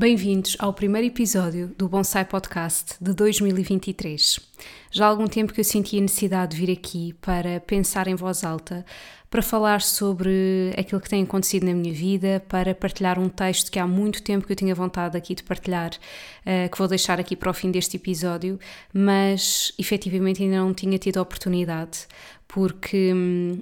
Bem-vindos ao primeiro episódio do Bonsai Podcast de 2023. Já há algum tempo que eu senti a necessidade de vir aqui para pensar em voz alta, para falar sobre aquilo que tem acontecido na minha vida, para partilhar um texto que há muito tempo que eu tinha vontade aqui de partilhar, uh, que vou deixar aqui para o fim deste episódio, mas efetivamente ainda não tinha tido a oportunidade, porque hum,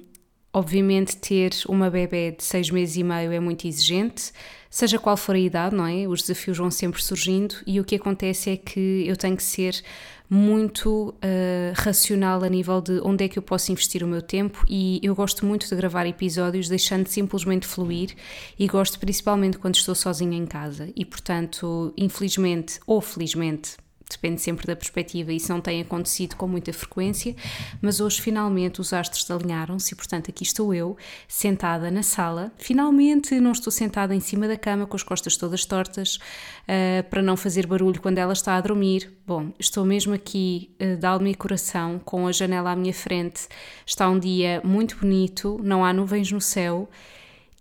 obviamente ter uma bebê de seis meses e meio é muito exigente seja qual for a idade, não é? Os desafios vão sempre surgindo e o que acontece é que eu tenho que ser muito uh, racional a nível de onde é que eu posso investir o meu tempo e eu gosto muito de gravar episódios deixando simplesmente fluir e gosto principalmente quando estou sozinha em casa e portanto, infelizmente ou felizmente, depende sempre da perspectiva, isso não tem acontecido com muita frequência, mas hoje finalmente os astros alinharam-se e, portanto, aqui estou eu, sentada na sala. Finalmente não estou sentada em cima da cama com as costas todas tortas uh, para não fazer barulho quando ela está a dormir. Bom, estou mesmo aqui uh, de alma e coração, com a janela à minha frente. Está um dia muito bonito, não há nuvens no céu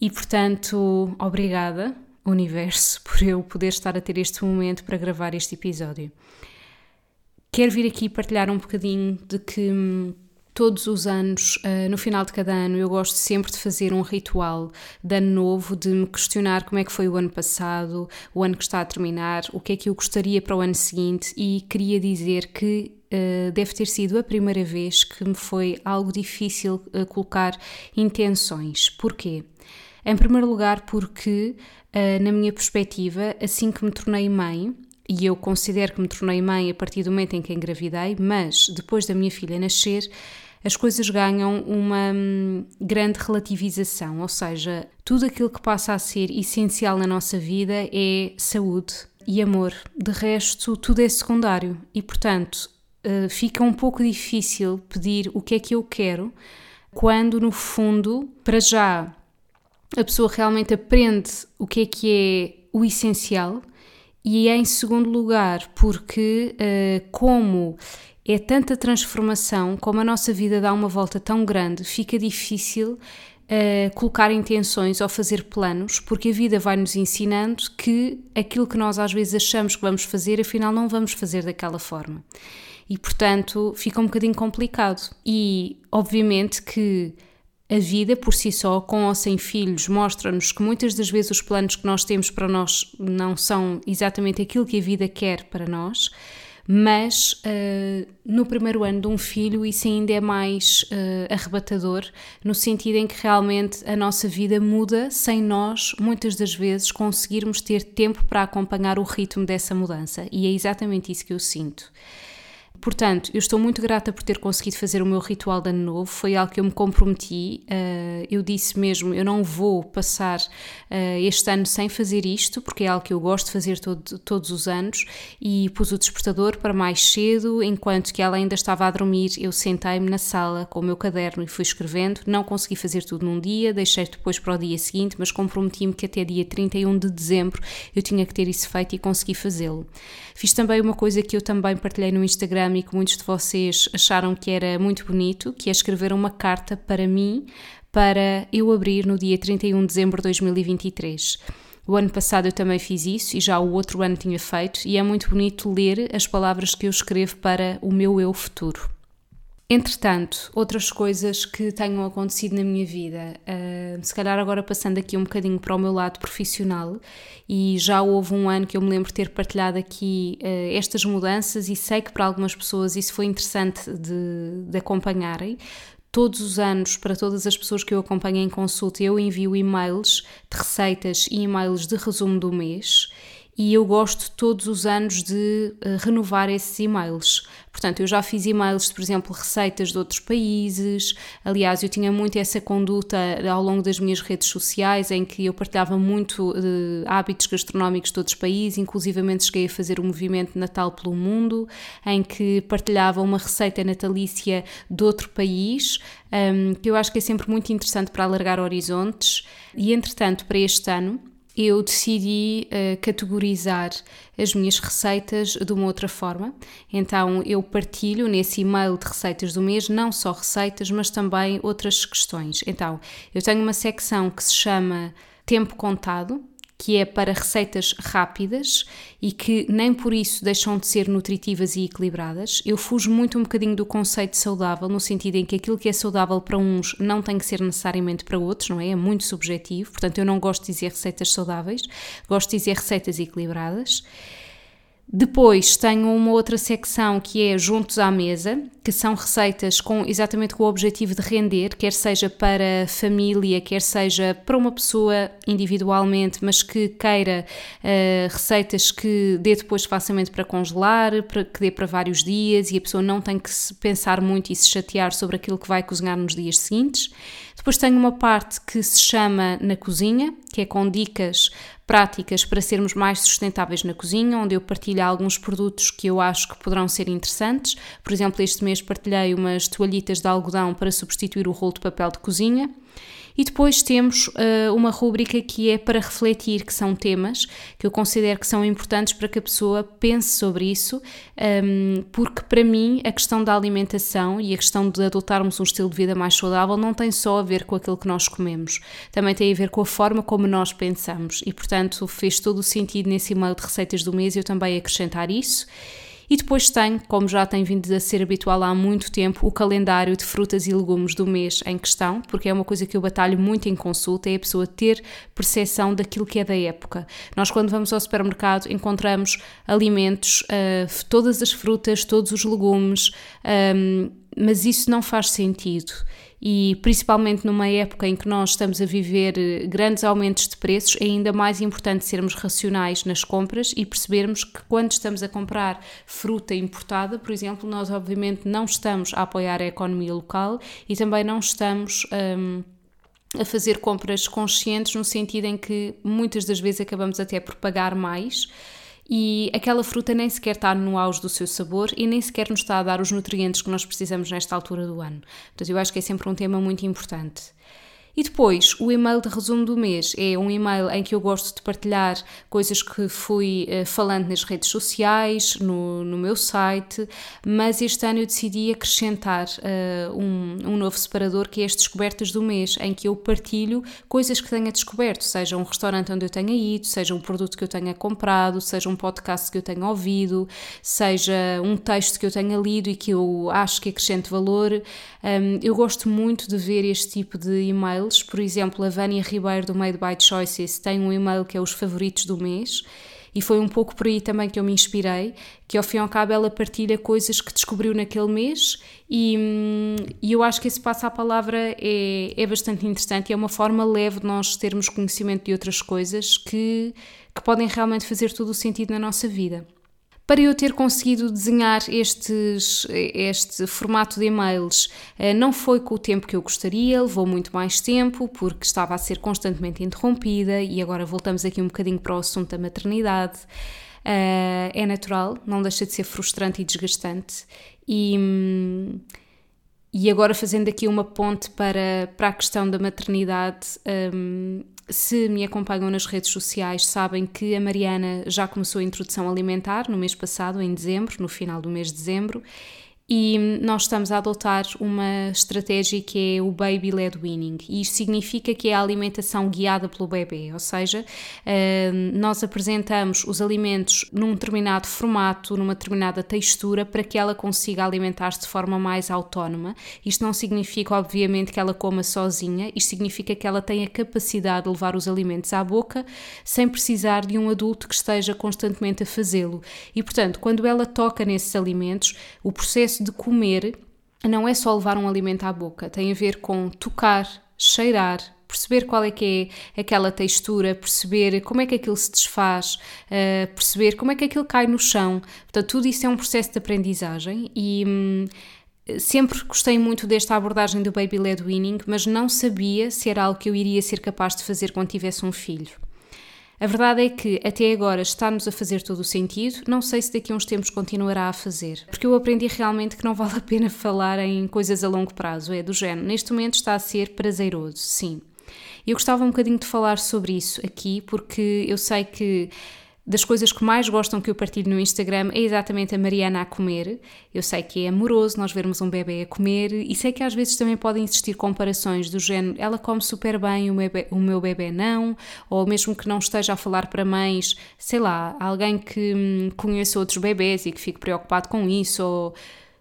e, portanto, obrigada universo por eu poder estar a ter este momento para gravar este episódio. Quero vir aqui partilhar um bocadinho de que hum, todos os anos, uh, no final de cada ano, eu gosto sempre de fazer um ritual de ano novo, de me questionar como é que foi o ano passado, o ano que está a terminar, o que é que eu gostaria para o ano seguinte e queria dizer que uh, deve ter sido a primeira vez que me foi algo difícil uh, colocar intenções. Porquê? Em primeiro lugar, porque, uh, na minha perspectiva, assim que me tornei mãe, e eu considero que me tornei mãe a partir do momento em que engravidei, mas depois da minha filha nascer, as coisas ganham uma hum, grande relativização, ou seja, tudo aquilo que passa a ser essencial na nossa vida é saúde e amor. De resto, tudo é secundário e, portanto, uh, fica um pouco difícil pedir o que é que eu quero quando, no fundo, para já a pessoa realmente aprende o que é que é o essencial e em segundo lugar porque uh, como é tanta transformação, como a nossa vida dá uma volta tão grande, fica difícil uh, colocar intenções ou fazer planos, porque a vida vai nos ensinando que aquilo que nós às vezes achamos que vamos fazer, afinal não vamos fazer daquela forma. E portanto fica um bocadinho complicado. E obviamente que a vida por si só, com ou sem filhos, mostra-nos que muitas das vezes os planos que nós temos para nós não são exatamente aquilo que a vida quer para nós, mas uh, no primeiro ano de um filho isso ainda é mais uh, arrebatador, no sentido em que realmente a nossa vida muda sem nós, muitas das vezes, conseguirmos ter tempo para acompanhar o ritmo dessa mudança. E é exatamente isso que eu sinto. Portanto, eu estou muito grata por ter conseguido fazer o meu ritual de ano novo, foi algo que eu me comprometi. Uh, eu disse mesmo: eu não vou passar uh, este ano sem fazer isto, porque é algo que eu gosto de fazer todo, todos os anos. E pus o despertador para mais cedo, enquanto que ela ainda estava a dormir. Eu sentei-me na sala com o meu caderno e fui escrevendo. Não consegui fazer tudo num dia, deixei depois para o dia seguinte, mas comprometi-me que até dia 31 de dezembro eu tinha que ter isso feito e consegui fazê-lo. Fiz também uma coisa que eu também partilhei no Instagram e que muitos de vocês acharam que era muito bonito, que é escrever uma carta para mim para eu abrir no dia 31 de dezembro de 2023. O ano passado eu também fiz isso e já o outro ano tinha feito, e é muito bonito ler as palavras que eu escrevo para o meu eu futuro. Entretanto, outras coisas que tenham acontecido na minha vida, uh, se calhar agora passando aqui um bocadinho para o meu lado profissional, e já houve um ano que eu me lembro ter partilhado aqui uh, estas mudanças, e sei que para algumas pessoas isso foi interessante de, de acompanharem. todos os anos, para todas as pessoas que eu acompanho em consulta, eu envio e-mails de receitas e e-mails de resumo do mês e eu gosto todos os anos de uh, renovar esses e-mails. Portanto, eu já fiz e-mails por exemplo, receitas de outros países. Aliás, eu tinha muito essa conduta ao longo das minhas redes sociais, em que eu partilhava muito uh, hábitos gastronómicos de outros países, inclusivamente cheguei a fazer o um movimento Natal pelo Mundo, em que partilhava uma receita natalícia de outro país, um, que eu acho que é sempre muito interessante para alargar horizontes. E, entretanto, para este ano, eu decidi uh, categorizar as minhas receitas de uma outra forma. Então eu partilho nesse e-mail de receitas do mês não só receitas, mas também outras questões. Então eu tenho uma secção que se chama Tempo Contado, que é para receitas rápidas e que nem por isso deixam de ser nutritivas e equilibradas. Eu fujo muito um bocadinho do conceito saudável, no sentido em que aquilo que é saudável para uns não tem que ser necessariamente para outros, não é? É muito subjetivo, portanto eu não gosto de dizer receitas saudáveis, gosto de dizer receitas equilibradas. Depois tenho uma outra secção que é Juntos à Mesa, que são receitas com exatamente com o objetivo de render, quer seja para família, quer seja para uma pessoa individualmente, mas que queira uh, receitas que dê depois facilmente para congelar, para, que dê para vários dias e a pessoa não tem que pensar muito e se chatear sobre aquilo que vai cozinhar nos dias seguintes. Depois tenho uma parte que se chama Na Cozinha, que é com dicas práticas para sermos mais sustentáveis na cozinha, onde eu partilho alguns produtos que eu acho que poderão ser interessantes. Por exemplo, este mês partilhei umas toalhitas de algodão para substituir o rolo de papel de cozinha. E depois temos uh, uma rúbrica que é para refletir, que são temas que eu considero que são importantes para que a pessoa pense sobre isso, um, ehm, porque para mim a questão da alimentação e a questão de adotarmos um estilo de vida mais saudável não tem só a ver com aquilo que nós comemos, também tem a ver com a forma como nós pensamos e, portanto, fez todo o sentido nesse e-mail de receitas do mês eu também acrescentar isso. E depois tenho, como já tem vindo a ser habitual há muito tempo, o calendário de frutas e legumes do mês em questão, porque é uma coisa que eu batalho muito em consulta, é a pessoa ter percepção daquilo que é da época. Nós, quando vamos ao supermercado, encontramos alimentos, uh, todas as frutas, todos os legumes, um, mas isso não faz sentido e principalmente numa época em que nós estamos a viver eh, grandes aumentos de preços, é ainda mais importante sermos racionais nas compras e percebermos que quando estamos a comprar fruta importada, por exemplo, nós obviamente não estamos a apoiar a economia local e também não estamos. Um, a fazer compras conscientes no sentido em que muitas das vezes acabamos até por pagar mais e aquela fruta nem sequer está no auge do seu sabor e nem sequer nos está a dar os nutrientes que nós precisamos nesta altura do ano. Portanto, eu acho que é sempre um tema muito importante. E depois, o e-mail de resumo do mês é um e-mail em que eu gosto de partilhar coisas que fui uh, falando nas redes sociais, no, no meu site, mas este ano eu decidi acrescentar uh, um, um novo separador que é as descobertas do mês, em que eu partilho coisas que tenha descoberto, seja um restaurante onde eu tenha ido, seja um produto que eu tenha comprado, seja um podcast que eu tenha ouvido, seja um texto que eu tenha lido e que eu acho que acrescente valor. Um, eu gosto muito de ver este tipo de e-mail e-mails. Por exemplo, a Vânia Ribeiro do Made by Choices tem um e-mail que é os favoritos do mês. E foi um pouco por aí também que eu me inspirei, que ao fim e ao cabo ela partilha coisas que descobriu naquele mês e, hum, e eu acho que esse passo à palavra é, é bastante interessante e é uma forma leve de nós termos conhecimento de outras coisas que, que podem realmente fazer todo o sentido na nossa vida. Para eu ter conseguido desenhar estes, este formato de e-mails, eh, não foi com o tempo que eu gostaria, levou muito mais tempo, porque estava a ser constantemente interrompida, e agora voltamos aqui um bocadinho para o assunto da maternidade. Eh, é natural, não deixa de ser frustrante e desgastante. E. E agora, fazendo aqui uma ponte para, para a questão da maternidade, um, se me acompanham nas redes sociais, sabem que a Mariana já começou a introdução alimentar no mês passado, em dezembro, no final do mês de dezembro, e nós estamos a adotar uma estratégia que é o Baby Led Winning. E isto significa que é a alimentação guiada pelo bebê, ou seja, eh, nós apresentamos os alimentos num determinado formato, numa determinada textura, para que ela consiga alimentar-se de forma mais autónoma. Isto não significa, obviamente, que ela coma sozinha, isto significa que ela tem a capacidade de levar os alimentos à boca sem precisar de um adulto que esteja constantemente a fazê-lo. E, portanto, quando ela toca nesses alimentos, o processo de comer não é só levar um alimento à boca, tem a ver com tocar, cheirar, perceber qual é que é aquela textura, perceber como é que aquilo se desfaz, uh, perceber como é que aquilo cai no chão. Portanto, tudo isso é um processo de aprendizagem e. Hum, sempre gostei muito desta abordagem do baby led weaning, mas não sabia se era algo que eu iria ser capaz de fazer quando tivesse um filho. A verdade é que até agora está-nos a fazer todo o sentido, não sei se daqui a uns tempos continuará a fazer, porque eu aprendi realmente que não vale a pena falar em coisas a longo prazo, é do género, neste momento está a ser prazeroso, sim. Eu gostava um bocadinho de falar sobre isso aqui, porque eu sei que das coisas que mais gostam que eu partilho no Instagram é exatamente a Mariana a comer. Eu sei que é amoroso nós vermos um bebê a comer e sei que às vezes também podem existir comparações do género ela come super bem, o meu, bebê, o meu bebê não, ou mesmo que não esteja a falar para mães, sei lá, alguém que hum, conheça outros bebés e que fique preocupado com isso, ou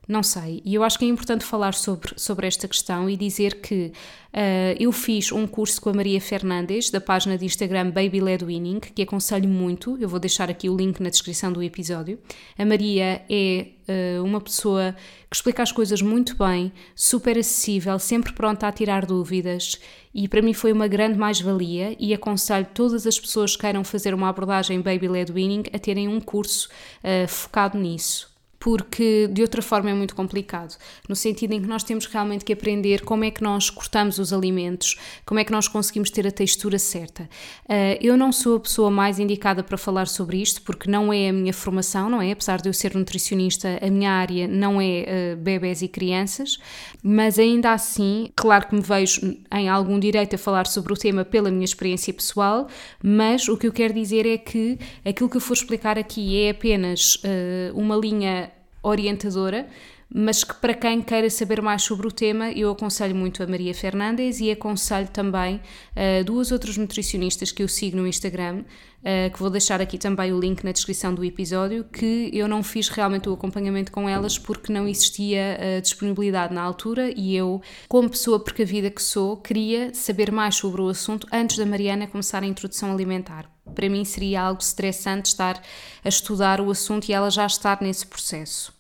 não sei. E eu acho que é importante falar sobre, sobre esta questão e dizer que uh, eu fiz um curso com a Maria Fernandes, da página de Instagram Baby Led Winning, que aconselho muito. Eu vou deixar aqui o link na descrição do episódio. A Maria é uh, uma pessoa que explica as coisas muito bem, super acessível, sempre pronta a tirar dúvidas. E para mim foi uma grande mais-valia e aconselho todas as pessoas que queiram fazer uma abordagem Baby Led Winning a terem um curso uh, focado nisso porque de outra forma é muito complicado, no sentido em que nós temos realmente que aprender como é que nós cortamos os alimentos, como é que nós conseguimos ter a textura certa. Uh, eu não sou a pessoa mais indicada para falar sobre isto, porque não é a minha formação, não é? Apesar de eu ser nutricionista, a minha área não é uh, bebés e crianças, mas ainda assim, claro que me vejo em algum direito a falar sobre o tema pela minha experiência pessoal, mas o que eu quero dizer é que aquilo que eu for explicar aqui é apenas uh, uma linha orientadora, mas que para quem queira saber mais sobre o tema, eu aconselho muito a Maria Fernandes e aconselho também uh, duas outras nutricionistas que eu sigo no Instagram, uh, que vou deixar aqui também o link na descrição do episódio, que eu não fiz realmente o acompanhamento com elas porque não existia uh, disponibilidade na altura e eu, como pessoa precavida que sou, queria saber mais sobre o assunto antes da Mariana começar a introdução alimentar. Para mim seria algo estressante estar a estudar o assunto e ela já estar nesse processo.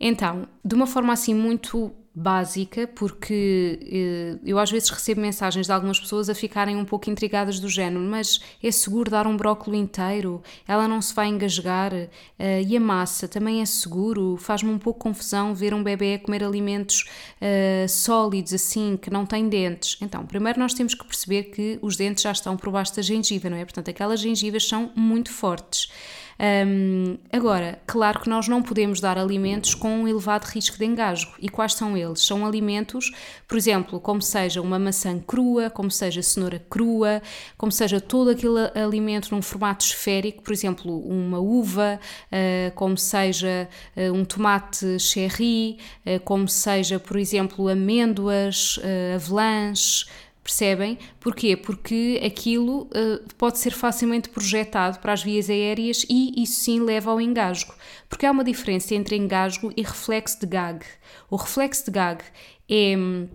Então, de uma forma assim muito básica, porque eh, eu às vezes recebo mensagens de algumas pessoas a ficarem um pouco intrigadas do género, mas é seguro dar um brócolis inteiro? Ela não se vai engasgar? Eh, e a massa também é seguro? Faz-me um pouco confusão ver um bebê a comer alimentos eh, sólidos assim, que não têm dentes. Então, primeiro nós temos que perceber que os dentes já estão por baixo da gengiva, não é? Portanto, aquelas gengivas são muito fortes. Um, agora, claro que nós não podemos dar alimentos com um elevado risco de engasgo. E quais são eles? São alimentos, por exemplo, como seja uma maçã crua, como seja cenoura crua, como seja todo aquele alimento num formato esférico, por exemplo, uma uva, uh, como seja uh, um tomate cherry, uh, como seja, por exemplo, amêndoas, avelãs Percebem? Porquê? Porque aquilo uh, pode ser facilmente projetado para as vias aéreas e isso sim leva ao engasgo. Porque há uma diferença entre engasgo e reflexo de gag. O reflexo de gag é hum,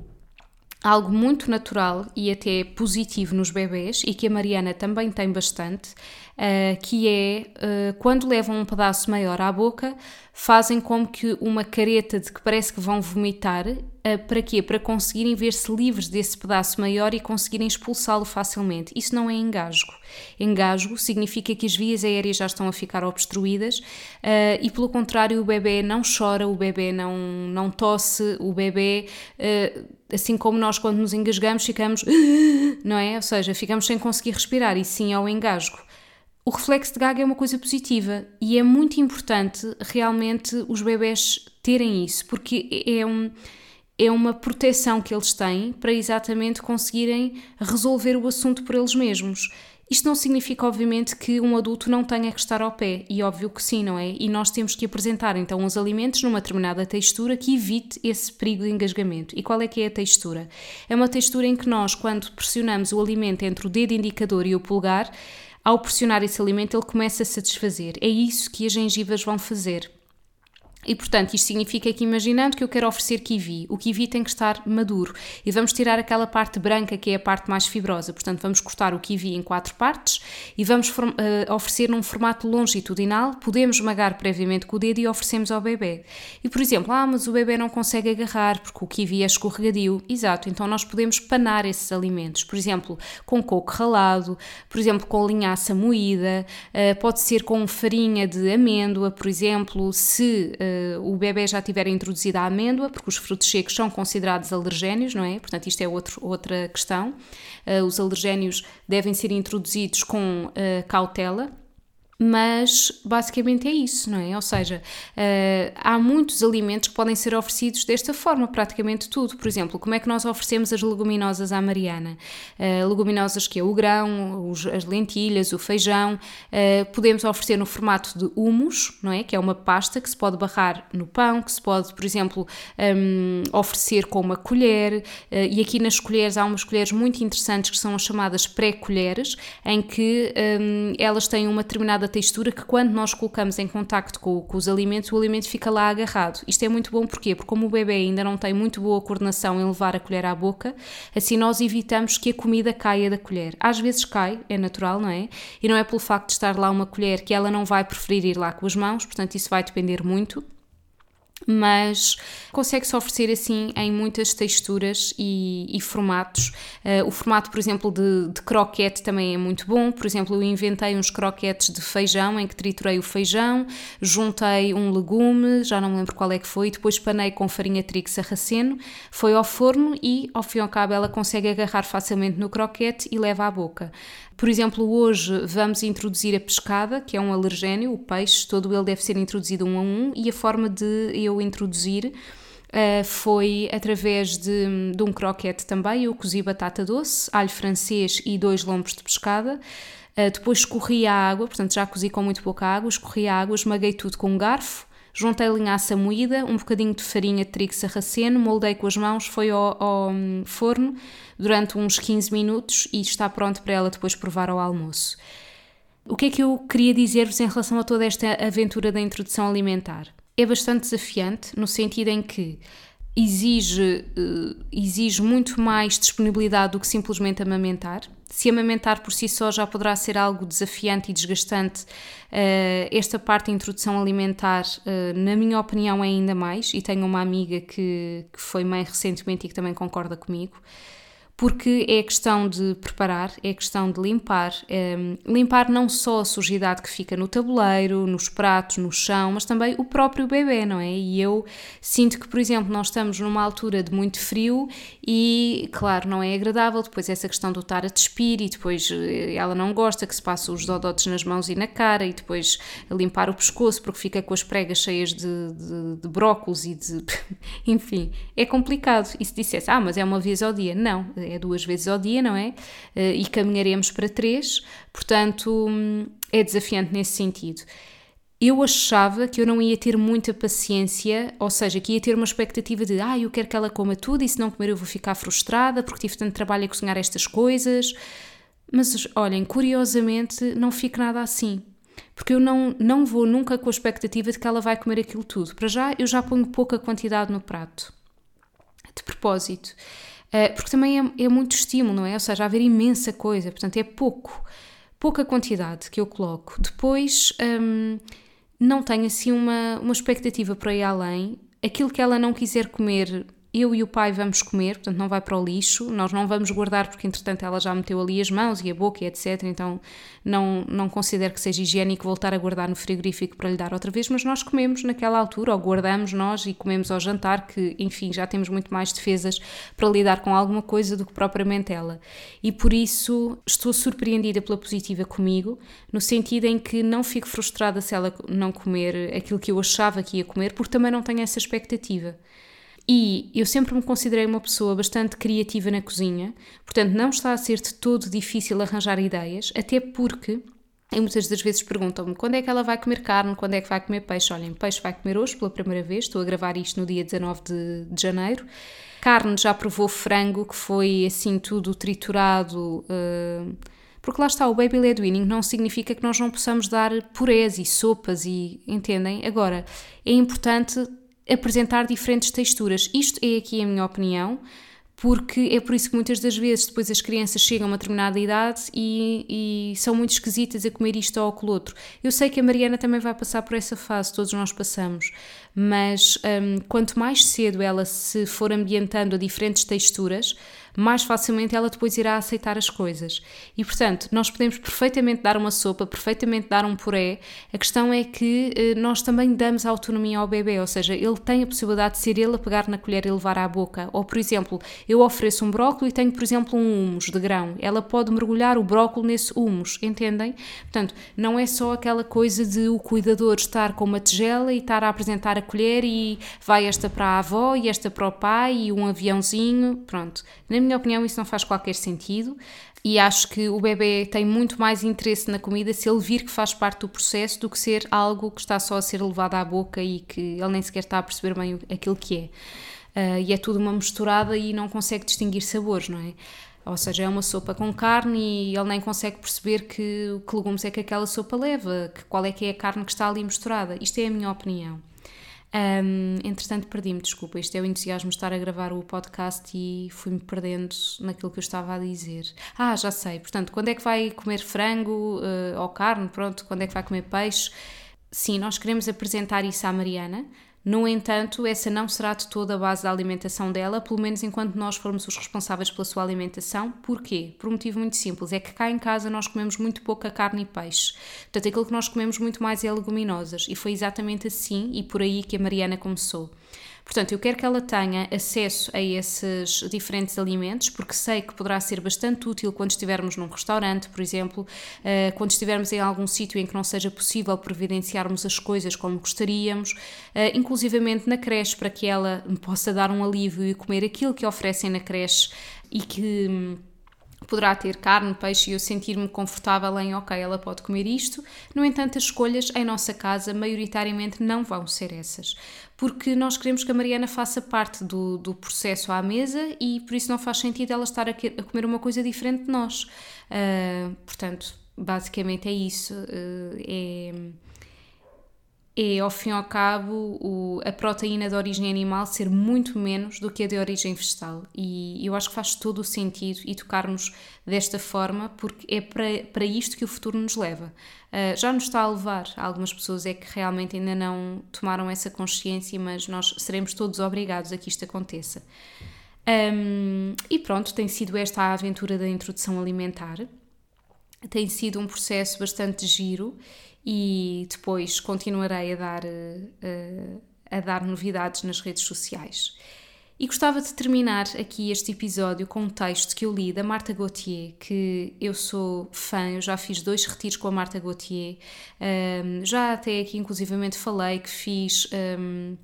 algo muito natural e até positivo nos bebés e que a Mariana também tem bastante, uh, que é uh, quando levam um pedaço maior à boca, fazem como que uma careta de que parece que vão vomitar. Uh, para quê? Para conseguirem ver-se livres desse pedaço maior e conseguirem expulsá-lo facilmente. Isso não é engasgo. Engasgo significa que as vias aéreas já estão a ficar obstruídas e, pelo contrário, o bebê não chora, o bebê não, não tosse, o bebê, assim como nós, quando nos engasgamos, ficamos, não é? Ou seja, ficamos sem conseguir respirar. E sim ao engasgo. O reflexo de gaga é uma coisa positiva e é muito importante realmente os bebés terem isso, porque é, um, é uma proteção que eles têm para exatamente conseguirem resolver o assunto por eles mesmos. Isto não significa, obviamente, que um adulto não tenha que estar ao pé, e óbvio que sim, não é? E nós temos que apresentar então os alimentos numa determinada textura que evite esse perigo de engasgamento. E qual é que é a textura? É uma textura em que nós, quando pressionamos o alimento entre o dedo indicador e o polegar, ao pressionar esse alimento, ele começa a se desfazer. É isso que as gengivas vão fazer. E portanto, isto significa que imaginando que eu quero oferecer kiwi, o kiwi tem que estar maduro e vamos tirar aquela parte branca que é a parte mais fibrosa. Portanto, vamos cortar o kiwi em quatro partes e vamos uh, oferecer num formato longitudinal. Podemos esmagar previamente com o dedo e oferecemos ao bebê. E por exemplo, ah, mas o bebê não consegue agarrar porque o kiwi é escorregadio. Exato, então nós podemos panar esses alimentos. Por exemplo, com coco ralado, por exemplo, com linhaça moída, uh, pode ser com farinha de amêndoa, por exemplo, se. Uh, o bebê já tiver introduzido a amêndoa, porque os frutos secos são considerados alergénios, não é? Portanto, isto é outro, outra questão. Uh, os alergénios devem ser introduzidos com uh, cautela mas basicamente é isso, não é? Ou seja, uh, há muitos alimentos que podem ser oferecidos desta forma, praticamente tudo. Por exemplo, como é que nós oferecemos as leguminosas à Mariana? Uh, leguminosas que é o grão, os, as lentilhas, o feijão. Uh, podemos oferecer no formato de humus, não é? Que é uma pasta que se pode barrar no pão, que se pode, por exemplo, um, oferecer com uma colher. e aqui nas colheres há umas colheres muito interessantes que são as chamadas pré-colheres, em que um, elas têm uma determinada textura que quando nós colocamos em contacto com, com, os alimentos, o alimento fica lá agarrado. Isto é muito bom porquê? porque como o bebê ainda não tem muito boa coordenação em levar a colher à boca, assim nós evitamos que a comida caia da colher. Às vezes cai, é natural, não é? E não é pelo facto de estar lá uma colher que ela não vai preferir ir lá com as mãos, portanto isso vai depender muito mas consegue-se oferecer assim em muitas texturas e, e formatos. Uh, o formato, por exemplo, de, de, croquete também é muito bom. Por exemplo, eu inventei uns croquetes de feijão em que triturei o feijão, juntei um legume, já não me lembro qual é que foi, depois panei com farinha trigo sarraceno, foi ao forno e, ao fim e ao cabo, ela consegue agarrar facilmente no croquete e leva à boca. Por exemplo, hoje vamos introduzir a pescada, que é um alergénio, o peixe, todo ele deve ser introduzido um a um, e a forma de eu introduzir uh, foi através de, de um croquete também. Eu cozi batata doce, alho francês e dois lombos de pescada. Uh, depois escorri a água, portanto já cozi com muito pouca água, escorri a água, esmaguei tudo com um garfo, juntei linhaça moída, um bocadinho de farinha de trigo sarraceno, moldei com as mãos, foi ao, ao hum, forno durante uns 15 minutos e está pronto para ela depois provar ao almoço. O que é que eu queria dizer-vos em relação a toda esta aventura da introdução alimentar? É bastante desafiante, no sentido em que exige, uh, exige muito mais disponibilidade do que simplesmente amamentar. Se amamentar por si só já poderá ser algo desafiante e desgastante, uh, esta parte da introdução alimentar, uh, na minha opinião, é ainda mais. E tenho uma amiga que, que foi mãe recentemente e que também concorda comigo porque é questão de preparar, é questão de limpar. É, limpar não só a sujidade que fica no tabuleiro, nos pratos, no chão, mas também o próprio bebê, não é? E eu sinto que, por exemplo, nós estamos numa altura de muito frio e, claro, não é agradável. Depois, essa questão do estar a despir e depois eh, ela não gosta que se passe os dodotes nas mãos e na cara e depois limpar o pescoço porque fica com as pregas cheias de, de, de brócolos e de. Enfim, é complicado. E se dissesse, ah, mas é uma vez ao dia? Não é duas vezes ao dia, não é? Eh, e caminharemos para três, portanto hum, é desafiante nesse sentido. Eu achava que eu não ia ter muita paciência, ou seja, que ia ter uma expectativa de ah, eu quero que ela coma tudo e se não comer eu vou ficar frustrada porque tive tanto trabalho a cozinhar estas coisas. Mas olhem, curiosamente não fico nada assim. Porque eu não, não vou nunca com a expectativa de que ela vai comer aquilo tudo. Para já, eu já ponho pouca quantidade no prato. De propósito. Eh, porque também é, é, muito estímulo, não é? Ou seja, haver imensa coisa, portanto é pouco, pouca quantidade que eu coloco. Depois um, não tenho assim uma, uma expectativa para ir além. Aquilo que ela não quiser comer, eu e o pai vamos comer, portanto não vai para o lixo, nós não vamos guardar porque entretanto ela já meteu ali as mãos e a boca e etc, então não, não considero que seja higiênico voltar a guardar no frigorífico para lhe dar outra vez, mas nós comemos naquela altura, ou guardamos nós e comemos ao jantar, que enfim já temos muito mais defesas para lidar com alguma coisa do que propriamente ela. E por isso estou surpreendida pela positiva comigo, no sentido em que não fico frustrada se ela não comer aquilo que eu achava que ia comer, porque também não tenho essa expectativa. E eu sempre me considerei uma pessoa bastante criativa na cozinha, portanto, não está a ser de todo difícil arranjar ideias, até porque e muitas das vezes perguntam-me quando é que ela vai comer carne, quando é que vai comer peixe. Olhem, peixe vai comer hoje pela primeira vez, estou a gravar isto no dia 19 de, de janeiro. Carne já provou frango, que foi assim tudo triturado. Uh, Porque lá está, o baby led weaning não significa que nós não possamos dar purés e sopas e, entendem? Agora, é importante apresentar diferentes texturas. Isto é aqui a minha opinião porque é por isso que muitas das vezes depois as crianças chegam a uma determinada idade e, e, são muito esquisitas a comer isto ou aquilo outro. Eu sei que a Mariana também vai passar por essa fase, todos nós passamos, mas um, quanto mais cedo ela se for ambientando a diferentes texturas, mais facilmente ela depois irá aceitar as coisas. E portanto, nós podemos perfeitamente dar uma sopa, perfeitamente dar um puré. A questão é que eh, nós também damos autonomia ao bebê, ou seja, ele tem a possibilidade de ser ele a pegar na colher e levar à boca. Ou, por exemplo, eu ofereço um brócolis e tenho, por exemplo, um humus de grão. Ela pode mergulhar o brócolis nesse humus, entendem? Portanto, não é só aquela coisa de o cuidador estar com uma tigela e estar a apresentar a colher e vai esta para a avó e esta para o pai e um aviãozinho, pronto. Minha opinião, isso não faz qualquer sentido e acho que o bebê tem muito mais interesse na comida se ele vir que faz parte do processo do que ser algo que está só a ser levado à boca e que ele nem sequer está a perceber bem aquilo que é. Uh, e é tudo uma misturada e não consegue distinguir sabores, não é? Ou seja, é uma sopa com carne e ele nem consegue perceber que, que legumes é que aquela sopa leva, que, qual é que é a carne que está ali misturada. Isto é a minha opinião. Um, entretanto, perdi-me, desculpa. Isto é o entusiasmo de estar a gravar o podcast e fui-me perdendo naquilo que eu estava a dizer. Ah, já sei. Portanto, quando é que vai comer frango uh, ou carne? Pronto, quando é que vai comer peixe? Sim, nós queremos apresentar isso à Mariana, no entanto, essa não será de toda a base da alimentação dela, pelo menos enquanto nós formos os responsáveis pela sua alimentação. Porquê? Por um motivo muito simples: é que cá em casa nós comemos muito pouca carne e peixe. Portanto, aquilo que nós comemos muito mais é leguminosas. E foi exatamente assim e por aí que a Mariana começou. Portanto, eu quero que ela tenha acesso a esses diferentes alimentos, porque sei que poderá ser bastante útil quando estivermos num restaurante, por exemplo, eh, quando estivermos em algum sítio em que não seja possível providenciarmos as coisas como gostaríamos, eh, inclusivamente na creche, para que ela possa dar um alívio e comer aquilo que oferecem na creche e que hum, poderá ter carne, peixe e eu sentir-me confortável em, ok, ela pode comer isto. No entanto, as escolhas em nossa casa, maioritariamente, não vão ser essas. Porque nós queremos que a Mariana faça parte do, do processo à mesa e por isso não faz sentido ela estar a, a comer uma coisa diferente de nós. Uh, portanto, basicamente é isso. Uh, é é, ao fim e ao cabo, o, a proteína de origem animal ser muito menos do que a de origem vegetal. E eu acho que faz todo o sentido educarmos desta forma, porque é para, para isto que o futuro nos leva. Uh, já nos está a levar. Algumas pessoas é que realmente ainda não tomaram essa consciência, mas nós seremos todos obrigados a que isto aconteça. Um, e pronto, tem sido esta a aventura da introdução alimentar. Tem sido um processo bastante giro e depois continuarei a dar, uh, a dar novidades nas redes sociais. E gostava de terminar aqui este episódio com um texto que eu li da Marta Gauthier, que eu sou fã, eu já fiz dois retiros com a Marta Gauthier, um, já até aqui inclusivamente falei que fiz. Um,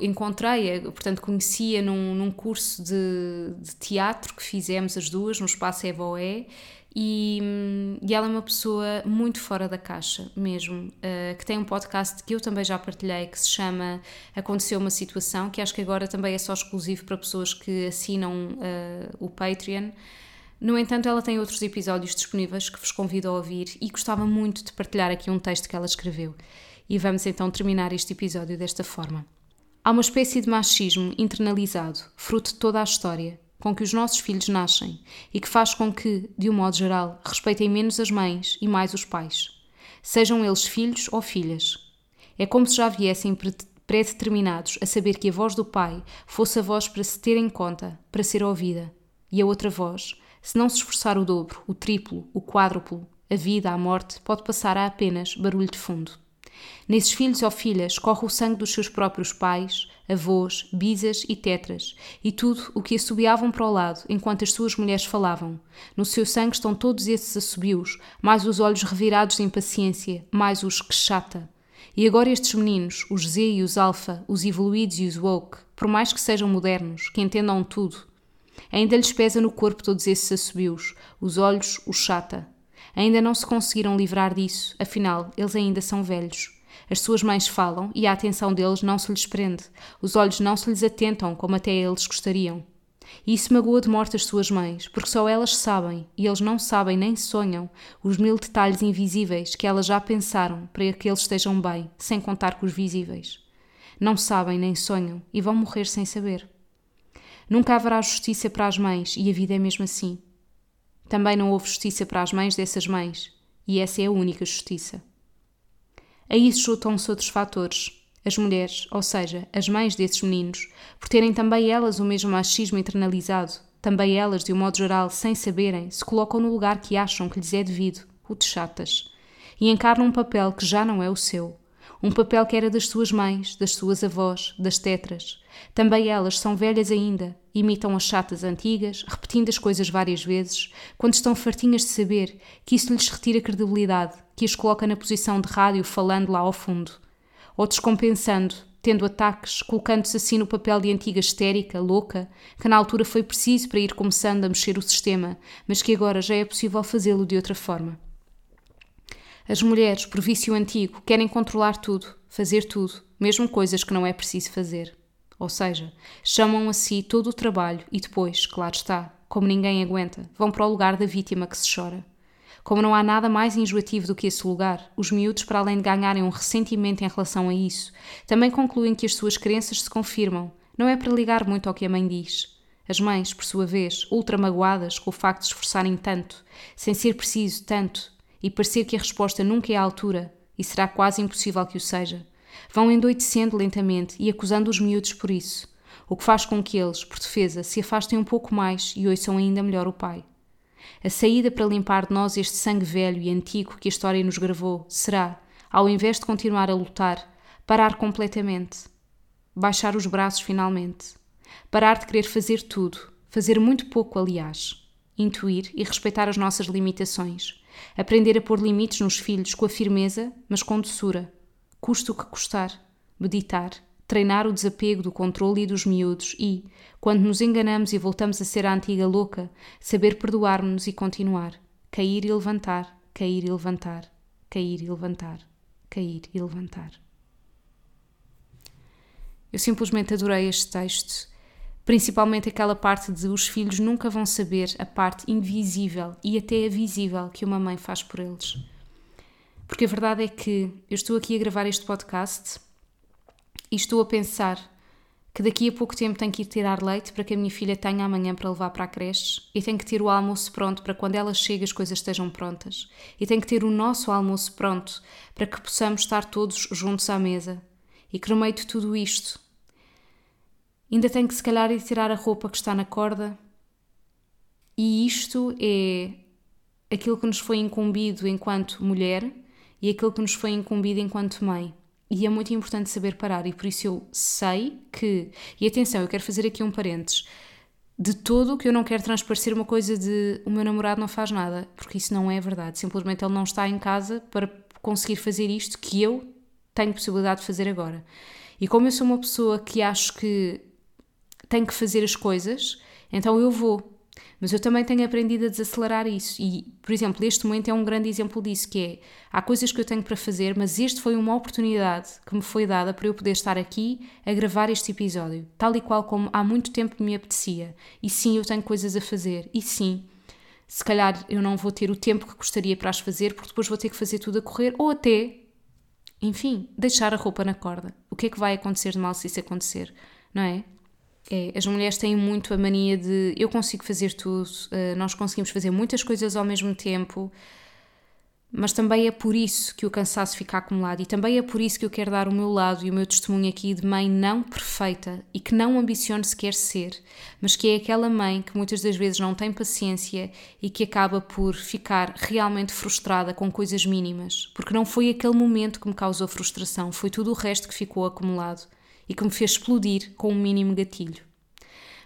encontrei-a, portanto conhecia num, num curso de, de, teatro que fizemos as duas no Espaço Evoé e, e, ela é uma pessoa muito fora da caixa mesmo, uh, que tem um podcast que eu também já partilhei que se chama Aconteceu uma Situação, que acho que agora também é só exclusivo para pessoas que assinam uh, o Patreon. No entanto, ela tem outros episódios disponíveis que vos convido a ouvir e gostava muito de partilhar aqui um texto que ela escreveu. E vamos então terminar este episódio desta forma. Há uma espécie de machismo internalizado, fruto de toda a história, com que os nossos filhos nascem e que faz com que, de um modo geral, respeitem menos as mães e mais os pais, sejam eles filhos ou filhas. É como se já viessem predeterminados a saber que a voz do pai fosse a voz para se ter em conta, para ser ouvida, e a outra voz, se não se esforçar o dobro, o triplo, o quádruplo, a vida, a morte, pode passar a apenas barulho de fundo. Nesses filhos ou filhas corre o sangue dos seus próprios pais, avós, bisas e tetras, e tudo o que assobiavam para o lado enquanto as suas mulheres falavam. No seu sangue estão todos esses assobios, mais os olhos revirados de impaciência, mais os que chata. E agora estes meninos, os Z e os Alpha, os evoluídos e os woke, por mais que sejam modernos, que entendam tudo, ainda lhes pesa no corpo todos esses assobios, os olhos, o chata. Ainda não se conseguiram livrar disso, afinal, eles ainda são velhos. As suas mães falam e a atenção deles não se lhes prende. Os olhos não se lhes atentam como até eles gostariam. E isso magoa de morte as suas mães, porque só elas sabem, e eles não sabem nem sonham, os mil detalhes invisíveis que elas já pensaram para que eles estejam bem, sem contar com os visíveis. Não sabem nem sonham e vão morrer sem saber. Nunca haverá justiça para as mães, e a vida é mesmo assim. Também não houve justiça para as mães dessas mães, e essa é a única justiça. A isso juntam-se outros fatores, as mulheres, ou seja, as mães desses meninos, por terem também elas o mesmo machismo internalizado, também elas, de um modo geral, sem saberem, se colocam no lugar que acham que lhes é devido, o de chatas, e encarnam um papel que já não é o seu, um papel que era das suas mães, das suas avós, das tetras. Também elas são velhas ainda, imitam as chatas antigas, repetindo as coisas várias vezes, quando estão fartinhas de saber que isso lhes retira credibilidade, que as coloca na posição de rádio falando lá ao fundo ou descompensando, tendo ataques, colocando-se assim no papel de antiga histérica, louca, que na altura foi preciso para ir começando a mexer o sistema, mas que agora já é possível fazê-lo de outra forma. As mulheres, por vício antigo, querem controlar tudo, fazer tudo, mesmo coisas que não é preciso fazer. Ou seja, chamam a si todo o trabalho e depois, claro está, como ninguém aguenta, vão para o lugar da vítima que se chora. Como não há nada mais enjoativo do que esse lugar, os miúdos, para além de ganharem um ressentimento em relação a isso, também concluem que as suas crenças se confirmam. Não é para ligar muito ao que a mãe diz. As mães, por sua vez, ultra magoadas com o facto de esforçarem tanto, sem ser preciso tanto, e parecer que a resposta nunca é à altura, e será quase impossível que o seja, vão endoidecendo lentamente e acusando os miúdos por isso, o que faz com que eles, por defesa, se afastem um pouco mais e ouçam ainda melhor o pai. A saída para limpar de nós este sangue velho e antigo que a história nos gravou será, ao invés de continuar a lutar, parar completamente. Baixar os braços finalmente. Parar de querer fazer tudo, fazer muito pouco, aliás. Intuir e respeitar as nossas limitações. Aprender a pôr limites nos filhos com a firmeza, mas com doçura. Custa o que custar. Meditar treinar o desapego do controle e dos miúdos e, quando nos enganamos e voltamos a ser a antiga louca, saber perdoar-nos e continuar. Cair e levantar, cair e levantar, cair e levantar, cair e levantar. Eu simplesmente adorei este texto, principalmente aquela parte de os filhos nunca vão saber a parte invisível e até a visível que uma mãe faz por eles. Porque a verdade é que eu estou aqui a gravar este podcast e estou a pensar que daqui a pouco tempo tenho que ir tirar leite para que a minha filha tenha amanhã para levar para a creche e tenho que ter o almoço pronto para quando ela chega as coisas estejam prontas e tenho que ter o nosso almoço pronto para que possamos estar todos juntos à mesa e que no meio de tudo isto ainda tenho que se calhar ir tirar a roupa que está na corda e isto é aquilo que nos foi incumbido enquanto mulher e aquilo que nos foi incumbido enquanto mãe e é muito importante saber parar, e por isso eu sei que. E atenção, eu quero fazer aqui um parênteses. De todo que eu não quero transparecer uma coisa de o meu namorado não faz nada, porque isso não é verdade. Simplesmente ele não está em casa para conseguir fazer isto que eu tenho possibilidade de fazer agora. E como eu sou uma pessoa que acho que tenho que fazer as coisas, então eu vou. Mas eu também tenho aprendido a desacelerar isso. E, por exemplo, este momento é um grande exemplo disso, que é, há coisas que eu tenho para fazer, mas este foi uma oportunidade que me foi dada para eu poder estar aqui a gravar este episódio, tal e qual como há muito tempo me apetecia. E sim, eu tenho coisas a fazer. E sim, se calhar eu não vou ter o tempo que gostaria para as fazer, porque depois vou ter que fazer tudo a correr, ou até, enfim, deixar a roupa na corda. O que é que vai acontecer de mal se isso acontecer? Não é? É, as mulheres têm muito a mania de eu consigo fazer tudo, uh, nós conseguimos fazer muitas coisas ao mesmo tempo, mas também é por isso que o cansaço fica acumulado e também é por isso que eu quero dar o meu lado e o meu testemunho aqui de mãe não perfeita e que não ambicione sequer ser, mas que é aquela mãe que muitas das vezes não tem paciência e que acaba por ficar realmente frustrada com coisas mínimas, porque não foi aquele momento que me causou frustração, foi tudo o resto que ficou acumulado e que me fez explodir com um mínimo gatilho.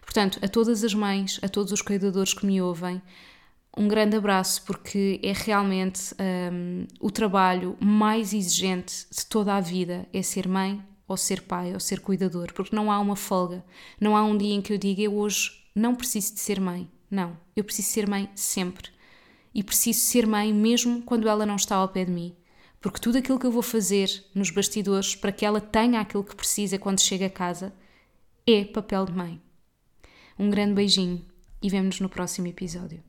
Portanto, a todas as mães, a todos os cuidadores que me ouvem, um grande abraço, porque é realmente um, o trabalho mais exigente de toda a vida: é ser mãe, ou ser pai, ou ser cuidador, porque não há uma folga, não há um dia em que eu diga eu hoje não preciso de ser mãe. Não, eu preciso ser mãe sempre. E preciso ser mãe mesmo quando ela não está ao pé de mim porque tudo aquilo que eu vou fazer nos bastidores para que ela tenha aquilo que precisa quando chega a casa é papel de mãe. Um grande beijinho e vemo-nos no próximo episódio.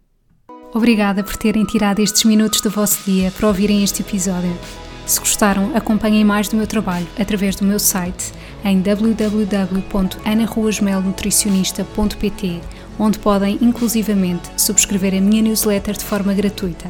Obrigada por terem tirado estes minutos do vosso dia para ouvirem este episódio. Se gostaram, acompanhem mais do meu trabalho através do meu site em www.anaruasmelnutricionista.pt, onde podem inclusivamente subscrever a minha newsletter de forma gratuita.